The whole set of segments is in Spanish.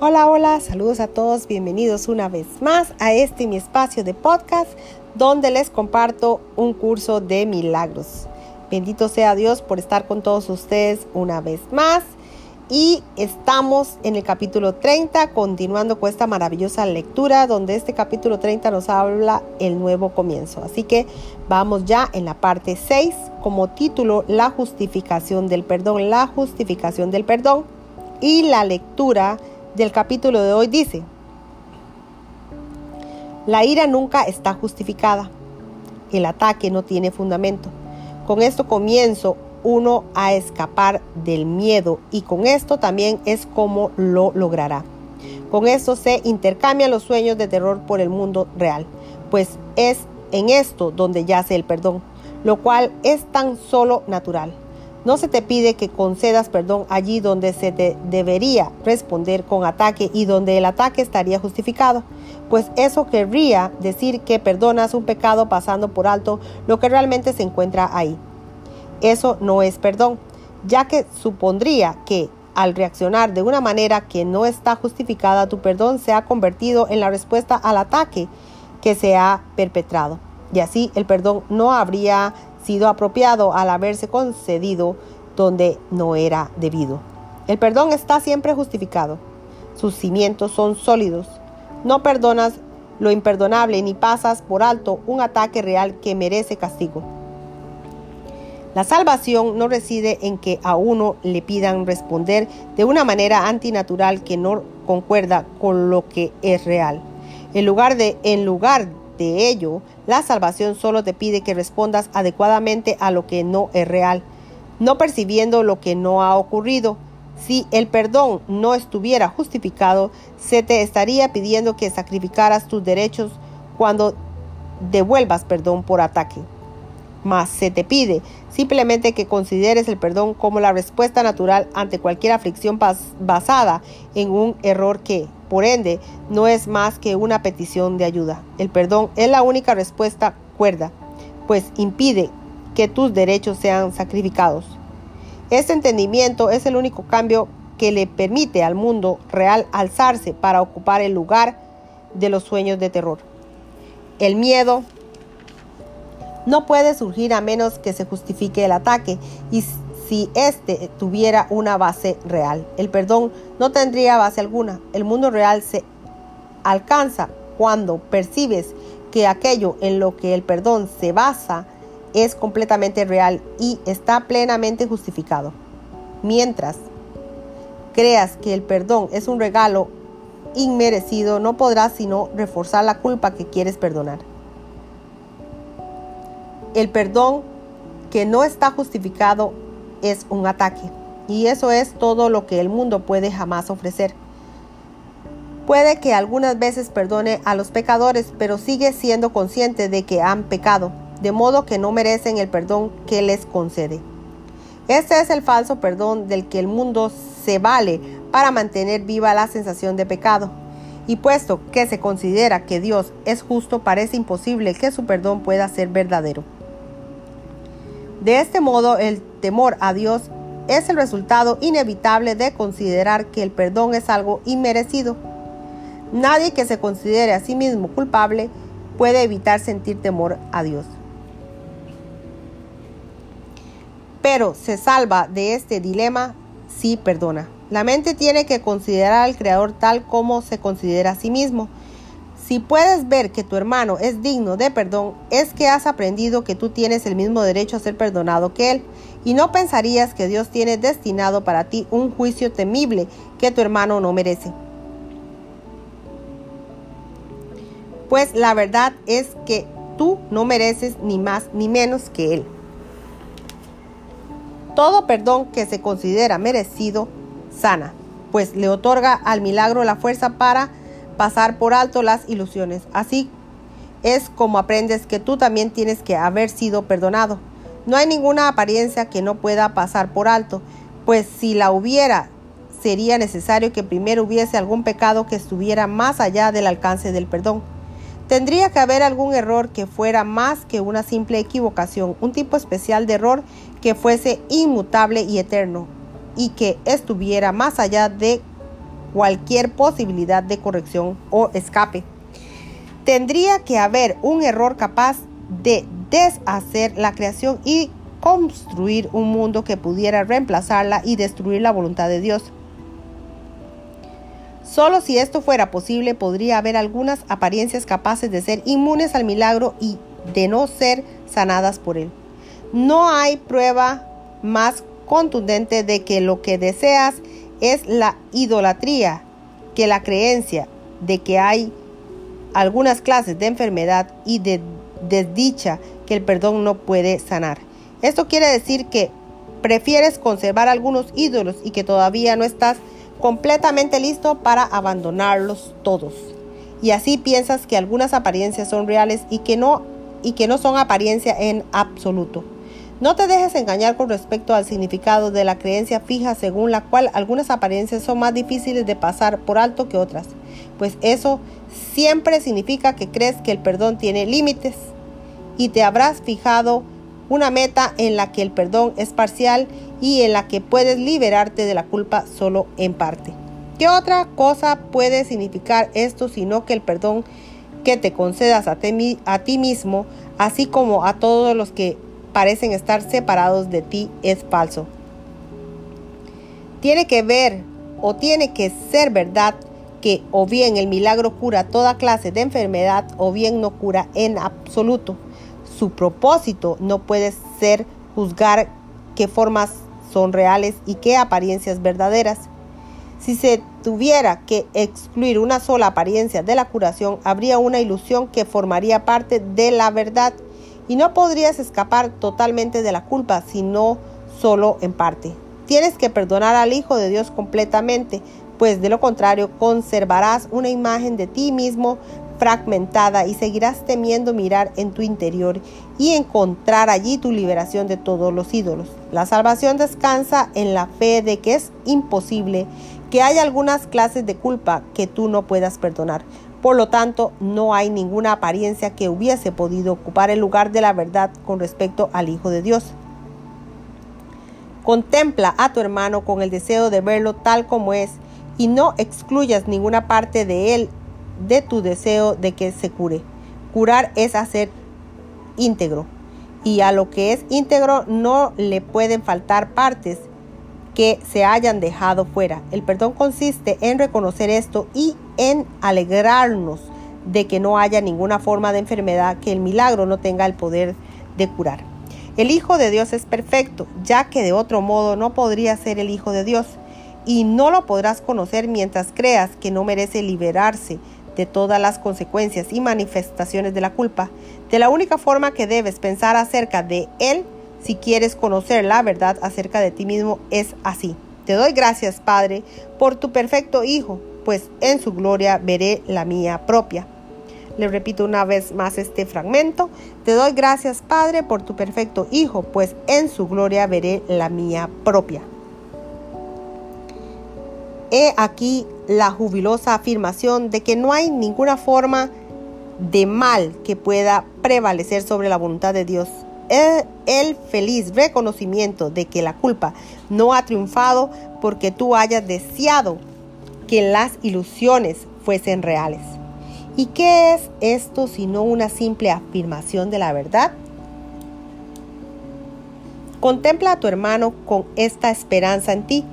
Hola, hola, saludos a todos, bienvenidos una vez más a este mi espacio de podcast donde les comparto un curso de milagros. Bendito sea Dios por estar con todos ustedes una vez más. Y estamos en el capítulo 30, continuando con esta maravillosa lectura, donde este capítulo 30 nos habla el nuevo comienzo. Así que vamos ya en la parte 6, como título, la justificación del perdón, la justificación del perdón. Y la lectura del capítulo de hoy dice, la ira nunca está justificada, el ataque no tiene fundamento. Con esto comienzo uno a escapar del miedo y con esto también es como lo logrará. Con esto se intercambian los sueños de terror por el mundo real, pues es en esto donde yace el perdón, lo cual es tan solo natural. No se te pide que concedas perdón allí donde se te debería responder con ataque y donde el ataque estaría justificado, pues eso querría decir que perdonas un pecado pasando por alto lo que realmente se encuentra ahí. Eso no es perdón, ya que supondría que al reaccionar de una manera que no está justificada, tu perdón se ha convertido en la respuesta al ataque que se ha perpetrado. Y así el perdón no habría sido apropiado al haberse concedido donde no era debido. El perdón está siempre justificado. Sus cimientos son sólidos. No perdonas lo imperdonable ni pasas por alto un ataque real que merece castigo. La salvación no reside en que a uno le pidan responder de una manera antinatural que no concuerda con lo que es real. En lugar de, en lugar de ello, la salvación solo te pide que respondas adecuadamente a lo que no es real, no percibiendo lo que no ha ocurrido. Si el perdón no estuviera justificado, se te estaría pidiendo que sacrificaras tus derechos cuando devuelvas perdón por ataque. Mas se te pide simplemente que consideres el perdón como la respuesta natural ante cualquier aflicción basada en un error que, por ende, no es más que una petición de ayuda. El perdón es la única respuesta cuerda, pues impide que tus derechos sean sacrificados. Este entendimiento es el único cambio que le permite al mundo real alzarse para ocupar el lugar de los sueños de terror. El miedo no puede surgir a menos que se justifique el ataque y si éste tuviera una base real. El perdón no tendría base alguna. El mundo real se alcanza cuando percibes que aquello en lo que el perdón se basa es completamente real y está plenamente justificado. Mientras creas que el perdón es un regalo inmerecido, no podrás sino reforzar la culpa que quieres perdonar. El perdón que no está justificado es un ataque. Y eso es todo lo que el mundo puede jamás ofrecer. Puede que algunas veces perdone a los pecadores, pero sigue siendo consciente de que han pecado, de modo que no merecen el perdón que les concede. Este es el falso perdón del que el mundo se vale para mantener viva la sensación de pecado. Y puesto que se considera que Dios es justo, parece imposible que su perdón pueda ser verdadero. De este modo, el temor a Dios es el resultado inevitable de considerar que el perdón es algo inmerecido. Nadie que se considere a sí mismo culpable puede evitar sentir temor a Dios. Pero se salva de este dilema si perdona. La mente tiene que considerar al Creador tal como se considera a sí mismo. Si puedes ver que tu hermano es digno de perdón, es que has aprendido que tú tienes el mismo derecho a ser perdonado que él, y no pensarías que Dios tiene destinado para ti un juicio temible que tu hermano no merece. Pues la verdad es que tú no mereces ni más ni menos que él. Todo perdón que se considera merecido sana, pues le otorga al milagro la fuerza para pasar por alto las ilusiones. Así es como aprendes que tú también tienes que haber sido perdonado. No hay ninguna apariencia que no pueda pasar por alto, pues si la hubiera, sería necesario que primero hubiese algún pecado que estuviera más allá del alcance del perdón. Tendría que haber algún error que fuera más que una simple equivocación, un tipo especial de error que fuese inmutable y eterno, y que estuviera más allá de cualquier posibilidad de corrección o escape. Tendría que haber un error capaz de deshacer la creación y construir un mundo que pudiera reemplazarla y destruir la voluntad de Dios. Solo si esto fuera posible podría haber algunas apariencias capaces de ser inmunes al milagro y de no ser sanadas por él. No hay prueba más contundente de que lo que deseas es la idolatría que la creencia de que hay algunas clases de enfermedad y de desdicha que el perdón no puede sanar. Esto quiere decir que prefieres conservar algunos ídolos y que todavía no estás completamente listo para abandonarlos todos. Y así piensas que algunas apariencias son reales y que no y que no son apariencia en absoluto. No te dejes engañar con respecto al significado de la creencia fija según la cual algunas apariencias son más difíciles de pasar por alto que otras, pues eso siempre significa que crees que el perdón tiene límites y te habrás fijado una meta en la que el perdón es parcial y en la que puedes liberarte de la culpa solo en parte. ¿Qué otra cosa puede significar esto sino que el perdón que te concedas a ti, a ti mismo, así como a todos los que parecen estar separados de ti, es falso? Tiene que ver o tiene que ser verdad que o bien el milagro cura toda clase de enfermedad o bien no cura en absoluto. Su propósito no puede ser juzgar qué formas son reales y qué apariencias verdaderas. Si se tuviera que excluir una sola apariencia de la curación, habría una ilusión que formaría parte de la verdad y no podrías escapar totalmente de la culpa, sino solo en parte. Tienes que perdonar al Hijo de Dios completamente, pues de lo contrario conservarás una imagen de ti mismo fragmentada y seguirás temiendo mirar en tu interior y encontrar allí tu liberación de todos los ídolos. La salvación descansa en la fe de que es imposible que haya algunas clases de culpa que tú no puedas perdonar. Por lo tanto, no hay ninguna apariencia que hubiese podido ocupar el lugar de la verdad con respecto al Hijo de Dios. Contempla a tu hermano con el deseo de verlo tal como es y no excluyas ninguna parte de él de tu deseo de que se cure. Curar es hacer íntegro y a lo que es íntegro no le pueden faltar partes que se hayan dejado fuera. El perdón consiste en reconocer esto y en alegrarnos de que no haya ninguna forma de enfermedad que el milagro no tenga el poder de curar. El Hijo de Dios es perfecto, ya que de otro modo no podría ser el Hijo de Dios, y no lo podrás conocer mientras creas que no merece liberarse de todas las consecuencias y manifestaciones de la culpa. De la única forma que debes pensar acerca de Él, si quieres conocer la verdad acerca de ti mismo, es así. Te doy gracias, Padre, por tu perfecto Hijo, pues en su gloria veré la mía propia. Le repito una vez más este fragmento. Te doy gracias, Padre, por tu perfecto Hijo, pues en su gloria veré la mía propia. He aquí la jubilosa afirmación de que no hay ninguna forma de mal que pueda prevalecer sobre la voluntad de Dios. El, feliz reconocimiento de que la culpa no ha triunfado porque tú hayas deseado que las ilusiones fuesen reales. ¿Y qué es esto sino una simple afirmación de la verdad? Contempla a tu hermano con esta esperanza en ti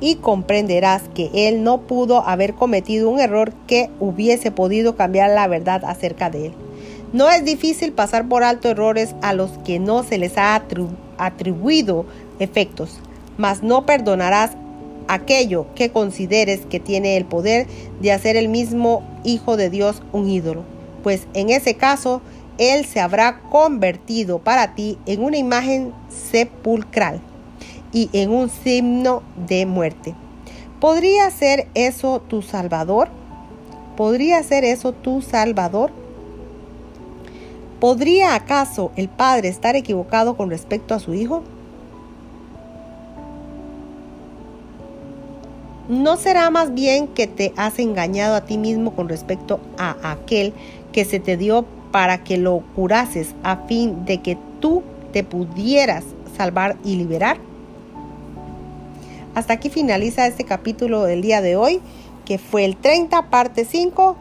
y comprenderás que él no pudo haber cometido un error que hubiese podido cambiar la verdad acerca de él. No es difícil pasar por alto errores a los que no se les ha atribuido efectos, mas no perdonarás aquello que consideres que tiene el poder de hacer el mismo Hijo de Dios un ídolo, pues en ese caso él se habrá convertido para ti en una imagen sepulcral y en un signo de muerte. ¿Podría ser eso tu Salvador? ¿Podría ser eso tu Salvador? ¿Podría acaso el Padre estar equivocado con respecto a su Hijo? ¿No será más bien que te has engañado a ti mismo con respecto a aquel que se te dio para que lo curases a fin de que tú te pudieras salvar y liberar? Hasta aquí finaliza este capítulo del día de hoy. que fue el 30, parte 5.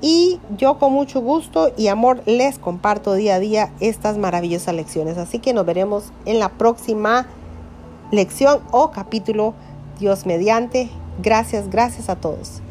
Y yo con mucho gusto y amor les comparto día a día estas maravillosas lecciones. Así que nos veremos en la próxima lección o capítulo. Dios mediante. Gracias, gracias a todos.